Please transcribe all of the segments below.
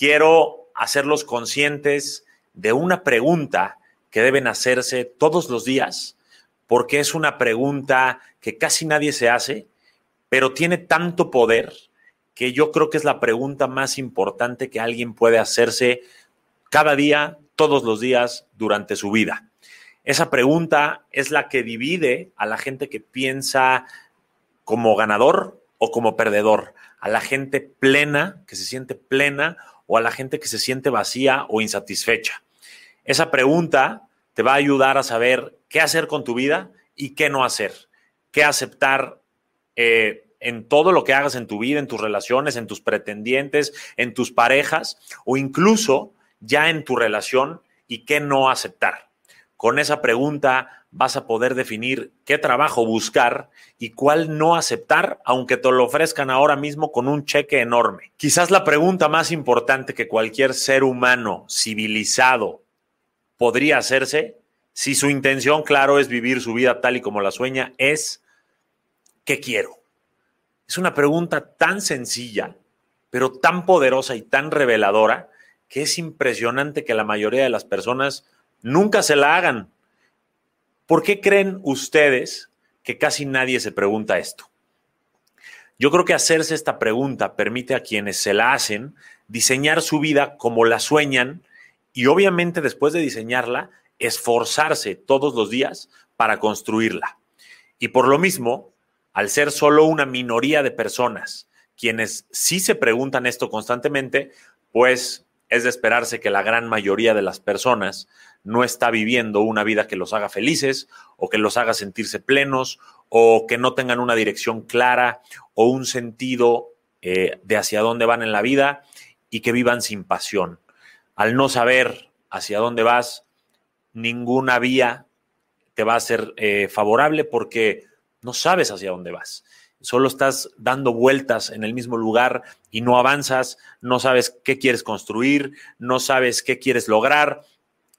quiero hacerlos conscientes de una pregunta que deben hacerse todos los días, porque es una pregunta que casi nadie se hace, pero tiene tanto poder que yo creo que es la pregunta más importante que alguien puede hacerse cada día, todos los días, durante su vida. Esa pregunta es la que divide a la gente que piensa como ganador o como perdedor, a la gente plena, que se siente plena, o a la gente que se siente vacía o insatisfecha. Esa pregunta te va a ayudar a saber qué hacer con tu vida y qué no hacer, qué aceptar eh, en todo lo que hagas en tu vida, en tus relaciones, en tus pretendientes, en tus parejas o incluso ya en tu relación y qué no aceptar. Con esa pregunta vas a poder definir qué trabajo buscar y cuál no aceptar, aunque te lo ofrezcan ahora mismo con un cheque enorme. Quizás la pregunta más importante que cualquier ser humano civilizado podría hacerse, si su intención, claro, es vivir su vida tal y como la sueña, es ¿qué quiero? Es una pregunta tan sencilla, pero tan poderosa y tan reveladora que es impresionante que la mayoría de las personas nunca se la hagan. ¿Por qué creen ustedes que casi nadie se pregunta esto? Yo creo que hacerse esta pregunta permite a quienes se la hacen diseñar su vida como la sueñan y obviamente después de diseñarla, esforzarse todos los días para construirla. Y por lo mismo, al ser solo una minoría de personas quienes sí se preguntan esto constantemente, pues es de esperarse que la gran mayoría de las personas no está viviendo una vida que los haga felices o que los haga sentirse plenos o que no tengan una dirección clara o un sentido eh, de hacia dónde van en la vida y que vivan sin pasión. Al no saber hacia dónde vas, ninguna vía te va a ser eh, favorable porque no sabes hacia dónde vas. Solo estás dando vueltas en el mismo lugar y no avanzas, no sabes qué quieres construir, no sabes qué quieres lograr.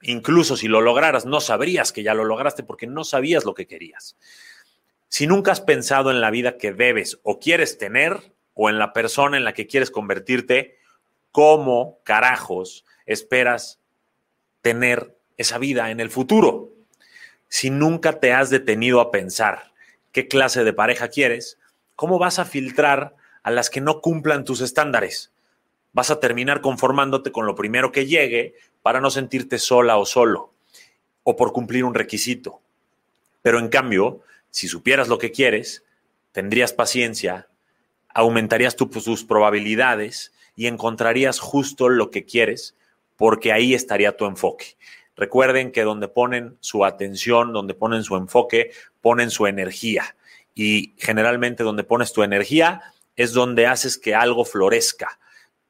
Incluso si lo lograras, no sabrías que ya lo lograste porque no sabías lo que querías. Si nunca has pensado en la vida que debes o quieres tener o en la persona en la que quieres convertirte, ¿cómo carajos esperas tener esa vida en el futuro? Si nunca te has detenido a pensar qué clase de pareja quieres, ¿cómo vas a filtrar a las que no cumplan tus estándares? Vas a terminar conformándote con lo primero que llegue para no sentirte sola o solo, o por cumplir un requisito. Pero en cambio, si supieras lo que quieres, tendrías paciencia, aumentarías tus probabilidades y encontrarías justo lo que quieres, porque ahí estaría tu enfoque. Recuerden que donde ponen su atención, donde ponen su enfoque, ponen su energía. Y generalmente donde pones tu energía es donde haces que algo florezca.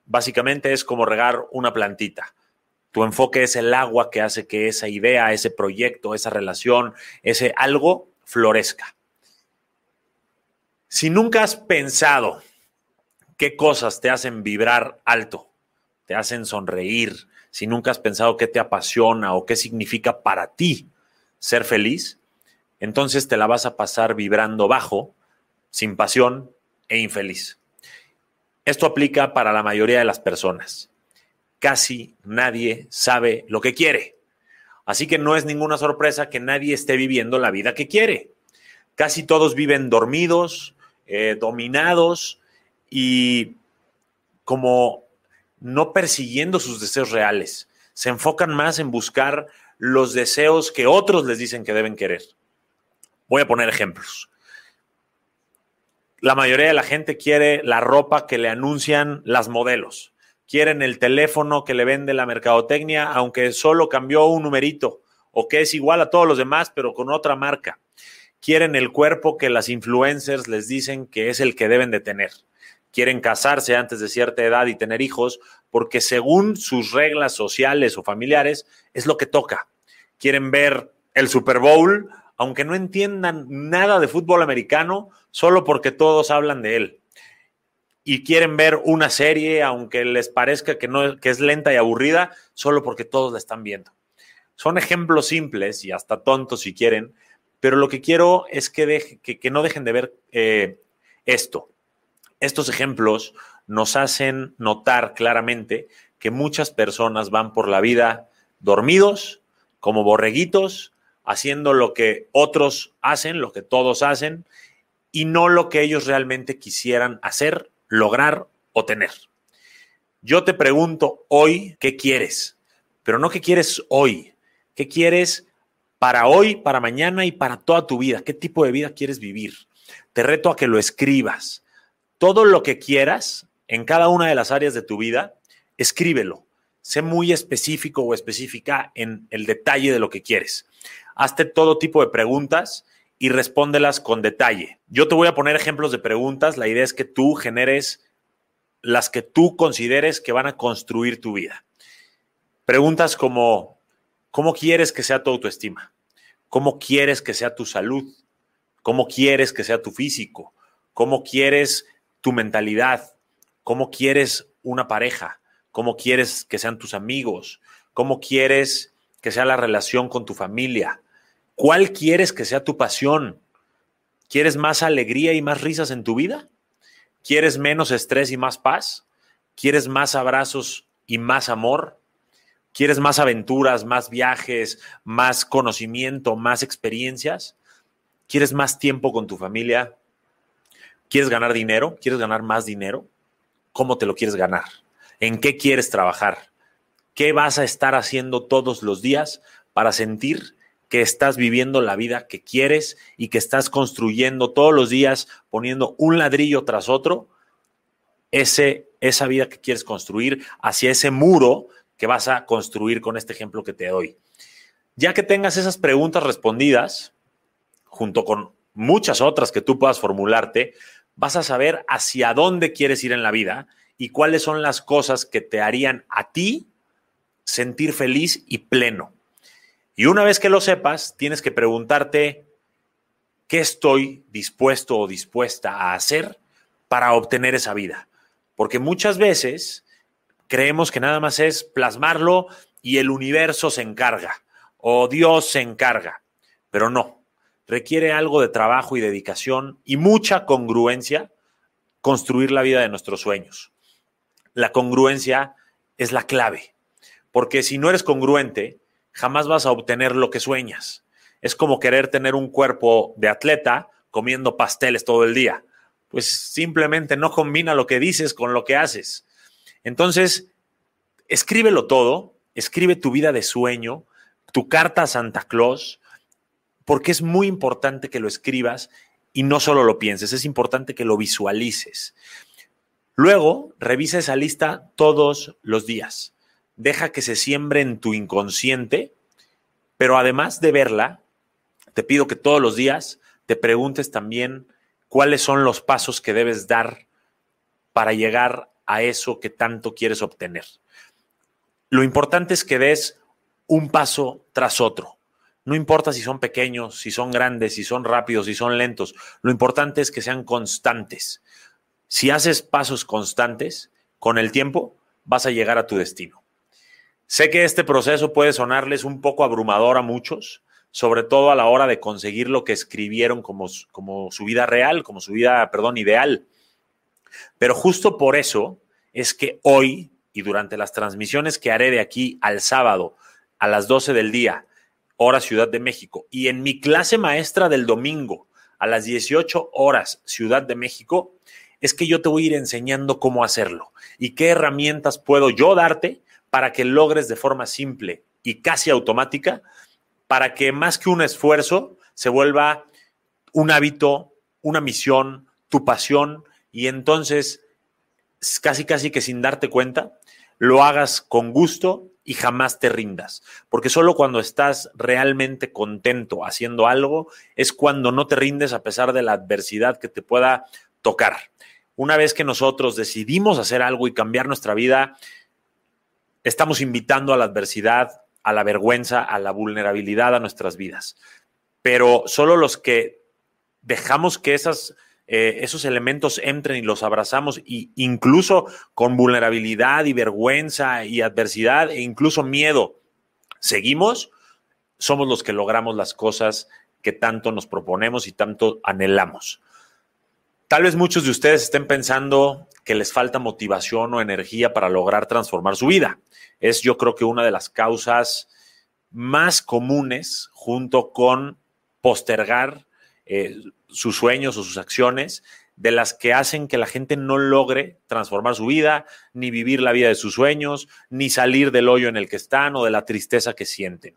Básicamente es como regar una plantita. Tu enfoque es el agua que hace que esa idea, ese proyecto, esa relación, ese algo florezca. Si nunca has pensado qué cosas te hacen vibrar alto, te hacen sonreír, si nunca has pensado qué te apasiona o qué significa para ti ser feliz, entonces te la vas a pasar vibrando bajo, sin pasión e infeliz. Esto aplica para la mayoría de las personas. Casi nadie sabe lo que quiere. Así que no es ninguna sorpresa que nadie esté viviendo la vida que quiere. Casi todos viven dormidos, eh, dominados y como no persiguiendo sus deseos reales. Se enfocan más en buscar los deseos que otros les dicen que deben querer. Voy a poner ejemplos. La mayoría de la gente quiere la ropa que le anuncian las modelos. Quieren el teléfono que le vende la mercadotecnia, aunque solo cambió un numerito o que es igual a todos los demás, pero con otra marca. Quieren el cuerpo que las influencers les dicen que es el que deben de tener quieren casarse antes de cierta edad y tener hijos, porque según sus reglas sociales o familiares es lo que toca. Quieren ver el Super Bowl, aunque no entiendan nada de fútbol americano, solo porque todos hablan de él. Y quieren ver una serie, aunque les parezca que, no, que es lenta y aburrida, solo porque todos la están viendo. Son ejemplos simples y hasta tontos si quieren, pero lo que quiero es que, que, no dejen de ver eh, esto estos ejemplos nos hacen notar claramente que muchas personas van por la vida dormidos, como borreguitos, haciendo lo que otros hacen, lo que todos hacen, y no lo que ellos realmente quisieran hacer, lograr o tener. Yo te pregunto hoy, ¿qué quieres? Pero no qué quieres hoy, qué quieres para hoy, para mañana y para toda tu vida. ¿Qué tipo de vida quieres vivir? Te reto a que lo escribas. Todo lo que quieras en cada una de las áreas de tu vida, escríbelo. Sé muy específico o específica en el detalle de lo que quieres. Hazte todo tipo de preguntas y respóndelas con detalle. Yo te voy a poner ejemplos de preguntas. La idea es que tú generes las que tú consideres que van a construir tu vida. Preguntas como, ¿cómo quieres que sea tu autoestima? ¿Cómo quieres que sea tu salud? ¿Cómo quieres que sea tu físico? ¿Cómo quieres tu mentalidad? ¿Cómo quieres una pareja? ¿Cómo quieres que sean tus amigos? ¿Cómo quieres que sea la relación con tu familia? ¿Cuál quieres que sea tu pasión? ¿Quieres más alegría y más risas en tu vida? ¿Quieres menos estrés y más paz? ¿Quieres más abrazos y más amor? ¿Quieres más aventuras, más viajes, más conocimiento, más experiencias? ¿Quieres más tiempo con tu familia? ¿Quieres ganar dinero? ¿Quieres ganar más dinero? ¿Cómo te lo quieres ganar? ¿En qué quieres trabajar? ¿Qué vas a estar haciendo todos los días para sentir que estás viviendo la vida que quieres y que estás construyendo todos los días, poniendo un ladrillo tras otro, ese, esa vida que quieres construir hacia ese muro que vas a construir con este ejemplo que te doy. Ya que tengas esas preguntas respondidas, junto con muchas otras que tú puedas formularte, vas a saber hacia dónde quieres ir en la vida y cuáles son las cosas que te harían a ti sentir feliz y pleno. Y una vez que lo sepas, tienes que preguntarte, ¿qué estoy dispuesto o dispuesta a hacer para obtener esa vida? Porque muchas veces creemos que nada más es plasmarlo y el universo se encarga o Dios se encarga, pero no. Requiere algo de trabajo y dedicación y mucha congruencia construir la vida de nuestros sueños. La congruencia es la clave, porque si no eres congruente, jamás vas a obtener lo que sueñas. Es como querer tener un cuerpo de atleta comiendo pasteles todo el día. Pues simplemente no combina lo que dices con lo que haces. Entonces, escríbelo todo, escribe tu vida de sueño, tu carta a Santa Claus, porque es muy importante que lo escribas y no solo lo pienses, es importante que lo visualices. Luego, revisa esa lista todos los días. Deja que se siembre en tu inconsciente, pero además de verla, te pido que todos los días te preguntes también cuáles son los pasos que debes dar para llegar a eso que tanto quieres obtener. Lo importante es que des un paso tras otro. No importa si son pequeños, si son grandes, si son rápidos, si son lentos. Lo importante es que sean constantes. Si haces pasos constantes, con el tiempo vas a llegar a tu destino. Sé que este proceso puede sonarles un poco abrumador a muchos, sobre todo a la hora de conseguir lo que escribieron como, como su vida real, como su vida, perdón, ideal. Pero justo por eso es que hoy y durante las transmisiones que haré de aquí al sábado a las 12 del día, hora Ciudad de México, y en mi clase maestra del domingo a las 18 horas Ciudad de México, es que yo te voy a ir enseñando cómo hacerlo y qué herramientas puedo yo darte para que logres de forma simple y casi automática, para que más que un esfuerzo se vuelva un hábito, una misión, tu pasión, y entonces casi casi que sin darte cuenta, lo hagas con gusto y jamás te rindas, porque solo cuando estás realmente contento haciendo algo es cuando no te rindes a pesar de la adversidad que te pueda tocar. Una vez que nosotros decidimos hacer algo y cambiar nuestra vida, estamos invitando a la adversidad, a la vergüenza, a la vulnerabilidad a nuestras vidas. Pero solo los que dejamos que esas eh, esos elementos entren y los abrazamos, y incluso con vulnerabilidad y vergüenza y adversidad e incluso miedo, seguimos, somos los que logramos las cosas que tanto nos proponemos y tanto anhelamos. Tal vez muchos de ustedes estén pensando que les falta motivación o energía para lograr transformar su vida. Es yo creo que una de las causas más comunes junto con postergar eh, sus sueños o sus acciones de las que hacen que la gente no logre transformar su vida, ni vivir la vida de sus sueños, ni salir del hoyo en el que están o de la tristeza que sienten.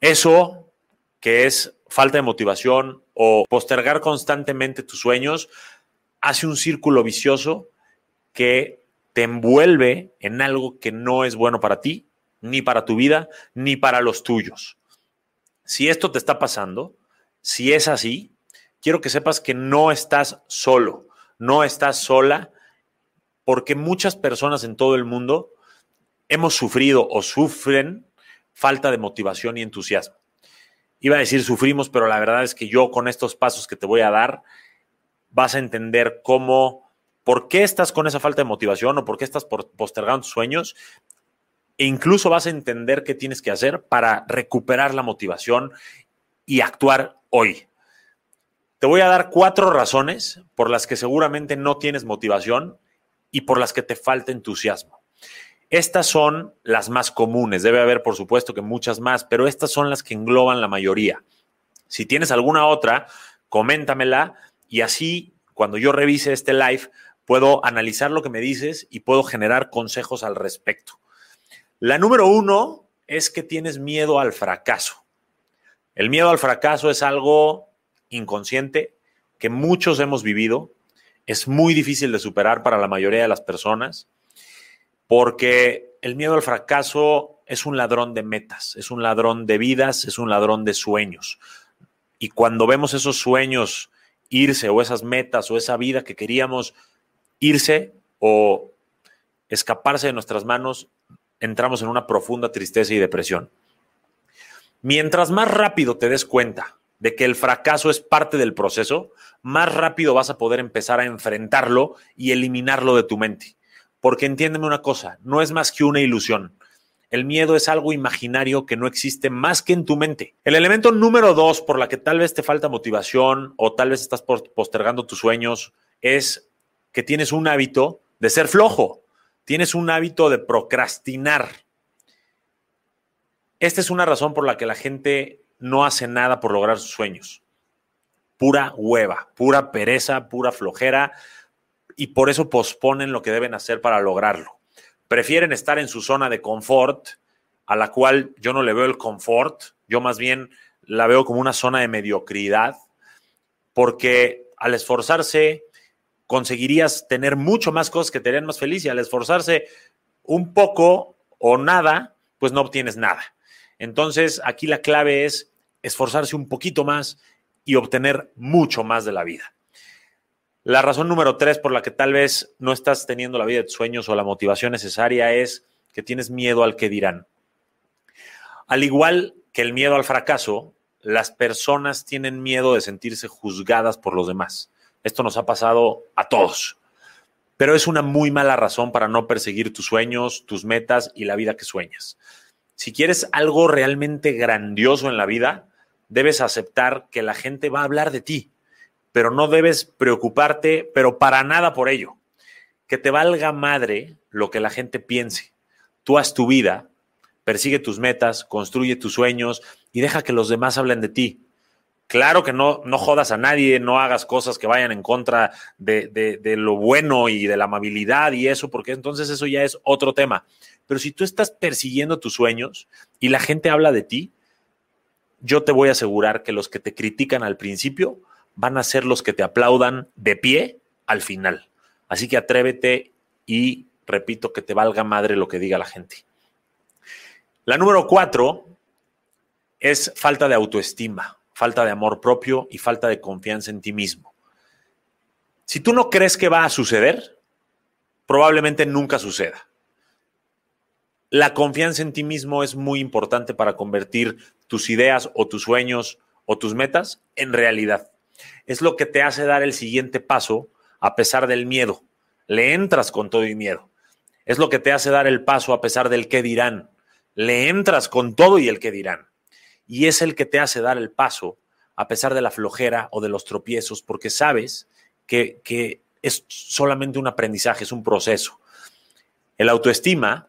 Eso, que es falta de motivación o postergar constantemente tus sueños, hace un círculo vicioso que te envuelve en algo que no es bueno para ti, ni para tu vida, ni para los tuyos. Si esto te está pasando, si es así, quiero que sepas que no estás solo, no estás sola, porque muchas personas en todo el mundo hemos sufrido o sufren falta de motivación y entusiasmo. Iba a decir sufrimos, pero la verdad es que yo con estos pasos que te voy a dar vas a entender cómo, por qué estás con esa falta de motivación o por qué estás postergando tus sueños. E incluso vas a entender qué tienes que hacer para recuperar la motivación y actuar hoy. Te voy a dar cuatro razones por las que seguramente no tienes motivación y por las que te falta entusiasmo. Estas son las más comunes, debe haber por supuesto que muchas más, pero estas son las que engloban la mayoría. Si tienes alguna otra, coméntamela y así cuando yo revise este live puedo analizar lo que me dices y puedo generar consejos al respecto. La número uno es que tienes miedo al fracaso. El miedo al fracaso es algo inconsciente que muchos hemos vivido. Es muy difícil de superar para la mayoría de las personas porque el miedo al fracaso es un ladrón de metas, es un ladrón de vidas, es un ladrón de sueños. Y cuando vemos esos sueños irse o esas metas o esa vida que queríamos irse o escaparse de nuestras manos, entramos en una profunda tristeza y depresión. Mientras más rápido te des cuenta de que el fracaso es parte del proceso, más rápido vas a poder empezar a enfrentarlo y eliminarlo de tu mente. Porque entiéndeme una cosa, no es más que una ilusión. El miedo es algo imaginario que no existe más que en tu mente. El elemento número dos por la que tal vez te falta motivación o tal vez estás postergando tus sueños es que tienes un hábito de ser flojo. Tienes un hábito de procrastinar. Esta es una razón por la que la gente no hace nada por lograr sus sueños. Pura hueva, pura pereza, pura flojera y por eso posponen lo que deben hacer para lograrlo. Prefieren estar en su zona de confort, a la cual yo no le veo el confort, yo más bien la veo como una zona de mediocridad, porque al esforzarse conseguirías tener mucho más cosas que te harían más feliz y al esforzarse un poco o nada, pues no obtienes nada. Entonces, aquí la clave es esforzarse un poquito más y obtener mucho más de la vida. La razón número tres por la que tal vez no estás teniendo la vida de tus sueños o la motivación necesaria es que tienes miedo al que dirán. Al igual que el miedo al fracaso, las personas tienen miedo de sentirse juzgadas por los demás. Esto nos ha pasado a todos, pero es una muy mala razón para no perseguir tus sueños, tus metas y la vida que sueñas. Si quieres algo realmente grandioso en la vida, debes aceptar que la gente va a hablar de ti, pero no debes preocuparte, pero para nada por ello. Que te valga madre lo que la gente piense. Tú haz tu vida, persigue tus metas, construye tus sueños y deja que los demás hablen de ti. Claro que no, no jodas a nadie, no hagas cosas que vayan en contra de, de lo bueno y de la amabilidad y eso, porque entonces eso ya es otro tema. Pero si tú estás persiguiendo tus sueños y la gente habla de ti, yo te voy a asegurar que los que te critican al principio van a ser los que te aplaudan de pie al final. Así que atrévete y repito que te valga madre lo que diga la gente. La número cuatro es falta de autoestima, falta de amor propio y falta de confianza en ti mismo. Si tú no crees que va a suceder, probablemente nunca suceda. La confianza en ti mismo es muy importante para convertir tus ideas o tus sueños o tus metas en realidad. Es lo que te hace dar el siguiente paso a pesar del miedo. Le entras con todo y miedo. Es lo que te hace dar el paso a pesar del qué dirán. Le entras con todo y el qué dirán. Y es el que te hace dar el paso a pesar de la flojera o de los tropiezos, porque sabes que, que es solamente un aprendizaje, es un proceso. El autoestima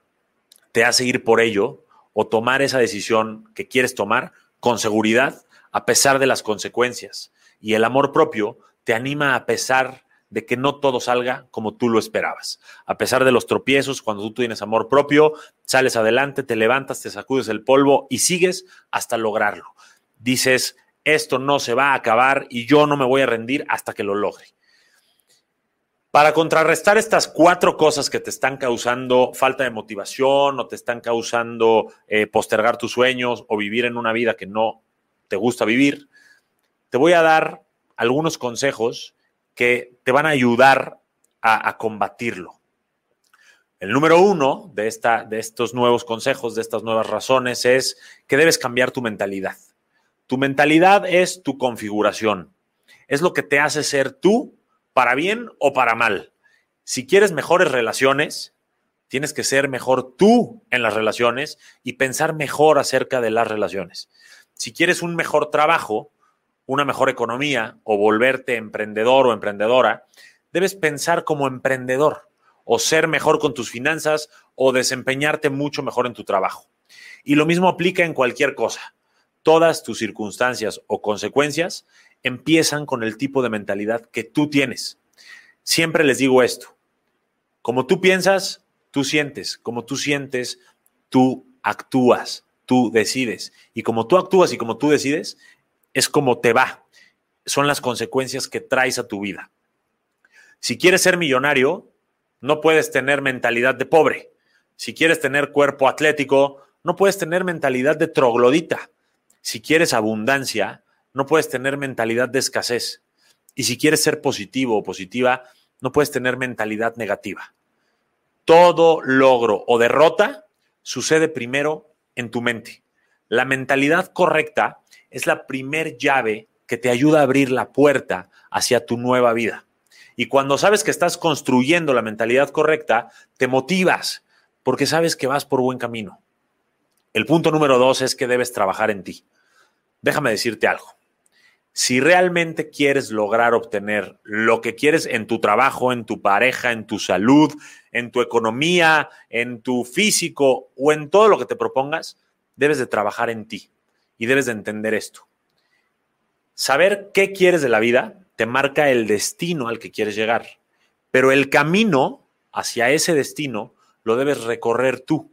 te hace ir por ello o tomar esa decisión que quieres tomar con seguridad a pesar de las consecuencias. Y el amor propio te anima a pesar de que no todo salga como tú lo esperabas. A pesar de los tropiezos, cuando tú tienes amor propio, sales adelante, te levantas, te sacudes el polvo y sigues hasta lograrlo. Dices, esto no se va a acabar y yo no me voy a rendir hasta que lo logre. Para contrarrestar estas cuatro cosas que te están causando falta de motivación o te están causando eh, postergar tus sueños o vivir en una vida que no te gusta vivir, te voy a dar algunos consejos que te van a ayudar a, combatirlo. El número uno de, esta, de estos nuevos consejos, de estas nuevas razones, es que debes cambiar tu mentalidad. Tu mentalidad es tu configuración. Es lo que te hace ser tú para bien o para mal. Si quieres mejores relaciones, tienes que ser mejor tú en las relaciones y pensar mejor acerca de las relaciones. Si quieres un mejor trabajo, una mejor economía o volverte emprendedor o emprendedora, debes pensar como emprendedor o ser mejor con tus finanzas o desempeñarte mucho mejor en tu trabajo. Y lo mismo aplica en cualquier cosa. Todas tus circunstancias o consecuencias empiezan con el tipo de mentalidad que tú tienes. Siempre les digo esto. Como tú piensas, tú sientes. Como tú sientes, tú actúas, tú decides. Y como tú actúas y como tú decides, es como te va. Son las consecuencias que traes a tu vida. Si quieres ser millonario, no puedes tener mentalidad de pobre. Si quieres tener cuerpo atlético, no puedes tener mentalidad de troglodita. Si quieres abundancia, no puedes tener mentalidad de escasez. Y si quieres ser positivo o positiva, no puedes tener mentalidad negativa. Todo logro o derrota sucede primero en tu mente. La mentalidad correcta es la primer llave que te ayuda a abrir la puerta hacia tu nueva vida. Y cuando sabes que estás construyendo la mentalidad correcta, te motivas porque sabes que vas por buen camino. El punto número dos es que debes trabajar en ti. Déjame decirte algo. Si realmente quieres lograr obtener lo que quieres en tu trabajo, en tu pareja, en tu salud, en tu economía, en tu físico o en todo lo que te propongas, debes de trabajar en ti y debes de entender esto. Saber qué quieres de la vida te marca el destino al que quieres llegar, pero el camino hacia ese destino lo debes recorrer tú.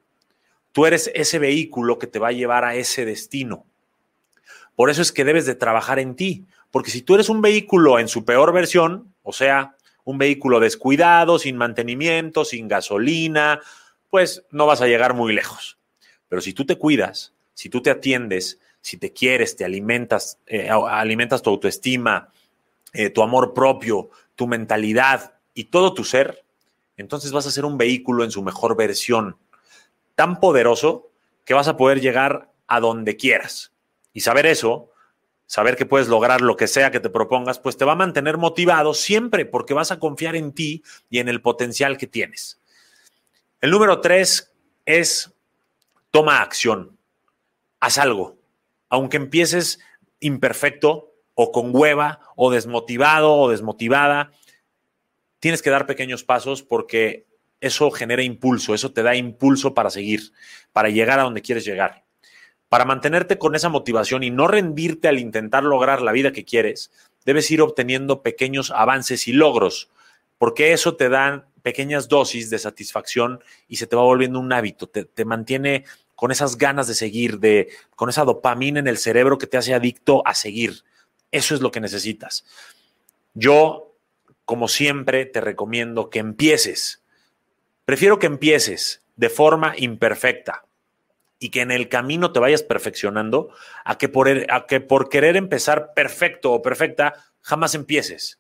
Tú eres ese vehículo que te va a llevar a ese destino. Por eso es que debes de trabajar en ti, porque si tú eres un vehículo en su peor versión, o sea, un vehículo descuidado, sin mantenimiento, sin gasolina, pues no vas a llegar muy lejos. Pero si tú te cuidas, si tú te atiendes, si te quieres, te alimentas, eh, alimentas tu autoestima, eh, tu amor propio, tu mentalidad y todo tu ser, entonces vas a ser un vehículo en su mejor versión, tan poderoso que vas a poder llegar a donde quieras. Y saber eso, saber que puedes lograr lo que sea que te propongas, pues te va a mantener motivado siempre porque vas a confiar en ti y en el potencial que tienes. El número tres es toma acción, haz algo aunque empieces imperfecto o con hueva o desmotivado o desmotivada, tienes que dar pequeños pasos porque eso genera impulso, eso te da impulso para seguir, para llegar a donde quieres llegar. Para mantenerte con esa motivación y no rendirte al intentar lograr la vida que quieres, debes ir obteniendo pequeños avances y logros, porque eso te da pequeñas dosis de satisfacción y se te va volviendo un hábito, te, te mantiene con esas ganas de seguir, de, con esa dopamina en el cerebro que te hace adicto a seguir. Eso es lo que necesitas. Yo, como siempre, te recomiendo que empieces. Prefiero que empieces de forma imperfecta y que en el camino te vayas perfeccionando a que por, a que por querer empezar perfecto o perfecta jamás empieces.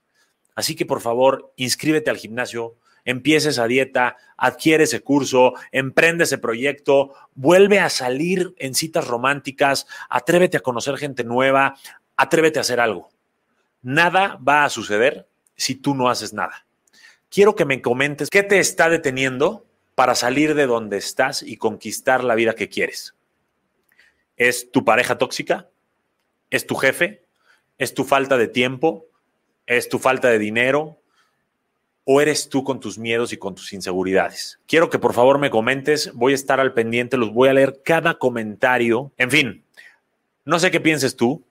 Así que por favor, inscríbete al gimnasio, empieces a dieta, adquiere ese curso, emprende ese proyecto, vuelve a salir en citas románticas, atrévete a conocer gente nueva, atrévete a hacer algo. Nada va a suceder si tú no haces nada. Quiero que me comentes qué te está deteniendo para salir de donde estás y conquistar la vida que quieres. ¿Es tu pareja tóxica? ¿Es tu jefe? ¿Es tu falta de tiempo? ¿Es tu falta de dinero? O eres tú con tus miedos y con tus inseguridades? Quiero que por favor me comentes, voy a estar al pendiente, los voy a leer cada comentario. En fin, no sé qué pienses tú,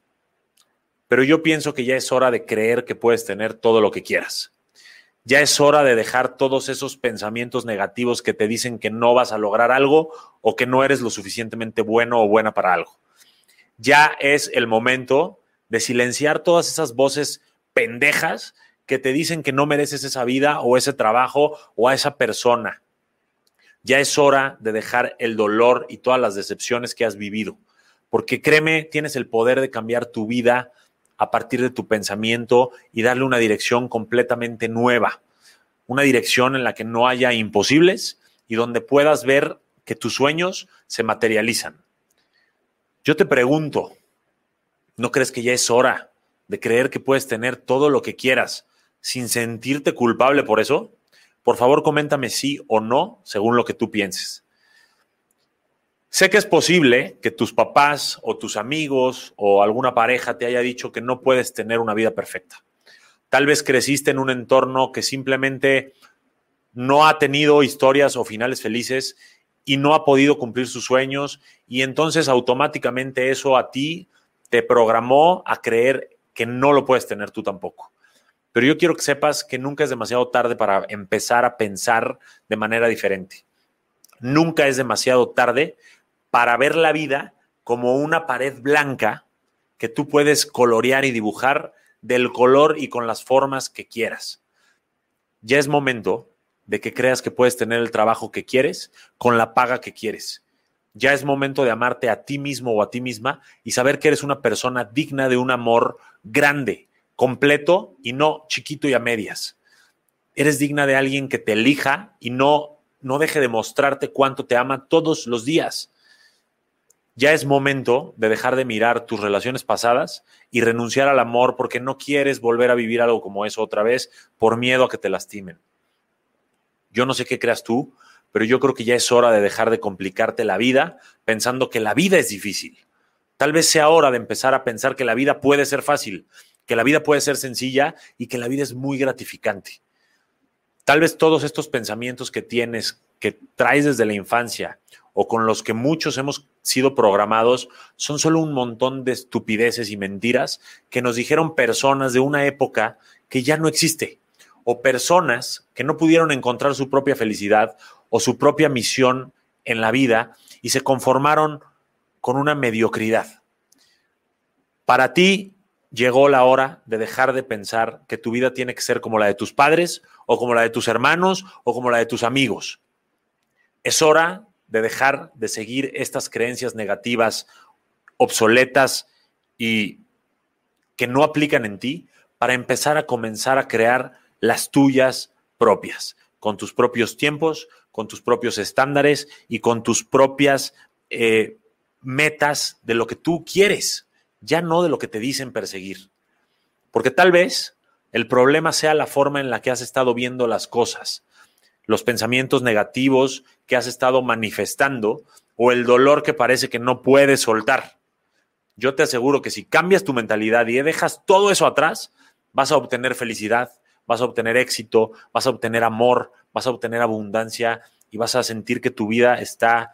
pero yo pienso que ya es hora de creer que puedes tener todo lo que quieras. Ya es hora de dejar todos esos pensamientos negativos que te dicen que no vas a lograr algo o que no eres lo suficientemente bueno o buena para algo. Ya es el momento de silenciar todas esas voces pendejas que te dicen que no mereces esa vida o ese trabajo o a esa persona. Ya es hora de dejar el dolor y todas las decepciones que has vivido, porque créeme, tienes el poder de cambiar tu vida a partir de tu pensamiento y darle una dirección completamente nueva, una dirección en la que no haya imposibles y donde puedas ver que tus sueños se materializan. Yo te pregunto, ¿no crees que ya es hora de creer que puedes tener todo lo que quieras sin sentirte culpable por eso? Por favor, coméntame sí o no según lo que tú pienses. Sé que es posible que tus papás o tus amigos o alguna pareja te haya dicho que no puedes tener una vida perfecta. Tal vez creciste en un entorno que simplemente no ha tenido historias o finales felices y no ha podido cumplir sus sueños y entonces automáticamente eso a ti te programó a creer que no lo puedes tener tú tampoco. Pero yo quiero que sepas que nunca es demasiado tarde para empezar a pensar de manera diferente. Nunca es demasiado tarde para ver la vida como una pared blanca que tú puedes colorear y dibujar del color y con las formas que quieras. Ya es momento de que creas que puedes tener el trabajo que quieres con la paga que quieres. Ya es momento de amarte a ti mismo o a ti misma y saber que eres una persona digna de un amor grande, completo y no chiquito y a medias. Eres digna de alguien que te elija y no no deje de mostrarte cuánto te ama todos los días ya es momento de dejar de mirar tus relaciones pasadas y renunciar al amor porque no quieres volver a vivir algo como eso otra vez por miedo a que te lastimen. Yo no sé qué creas tú, pero yo creo que ya es hora de dejar de complicarte la vida pensando que la vida es difícil. Tal vez sea hora de empezar a pensar que la vida puede ser fácil, que la vida puede ser sencilla y que la vida es muy gratificante. Tal vez todos estos pensamientos que tienes, que traes desde la infancia o con los que muchos hemos sido programados son solo un montón de estupideces y mentiras que nos dijeron personas de una época que ya no existe o personas que no pudieron encontrar su propia felicidad o su propia misión en la vida y se conformaron con una mediocridad. Para ti llegó la hora de dejar de pensar que tu vida tiene que ser como la de tus padres o como la de tus hermanos o como la de tus amigos. Es hora de dejar de seguir estas creencias negativas, obsoletas y que no aplican en ti para empezar a comenzar a crear las tuyas propias, con tus propios tiempos, con tus propios estándares y con tus propias eh, metas de lo que tú quieres, ya no de lo que te dicen perseguir. Porque tal vez el problema sea la forma en la que has estado viendo las cosas, los pensamientos negativos que has estado manifestando o el dolor que parece que no puedes soltar. Yo te aseguro que si cambias tu mentalidad y dejas todo eso atrás, vas a obtener felicidad, vas a obtener éxito, vas a obtener amor, vas a obtener abundancia y vas a sentir que tu vida está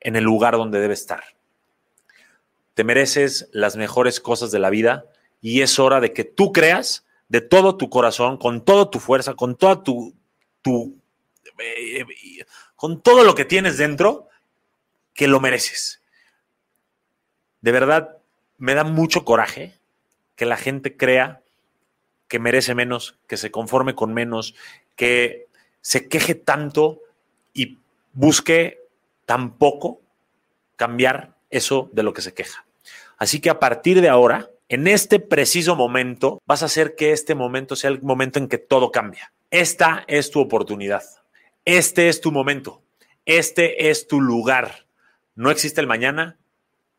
en el lugar donde debe estar. Te mereces las mejores cosas de la vida y es hora de que tú creas de todo tu corazón, con toda tu fuerza, con toda tu, tu eh, con todo lo que tienes dentro, que lo mereces. De verdad, me da mucho coraje que la gente crea que merece menos, que se conforme con menos, que se queje tanto y busque tan poco cambiar eso de lo que se queja. Así que a partir de ahora, en este preciso momento, vas a hacer que este momento sea el momento en que todo cambia. Esta es tu oportunidad. Este es tu momento, este es tu lugar. No existe el mañana,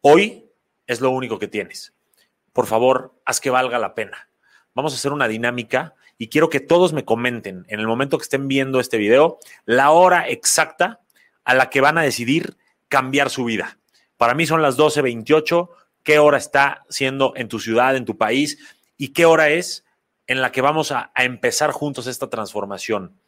hoy es lo único que tienes. Por favor, haz que valga la pena. Vamos a hacer una dinámica y quiero que todos me comenten en el momento que estén viendo este video la hora exacta a la que van a decidir cambiar su vida. Para mí son las 12.28. ¿Qué hora está siendo en tu ciudad, en tu país? ¿Y qué hora es en la que vamos a, a empezar juntos esta transformación.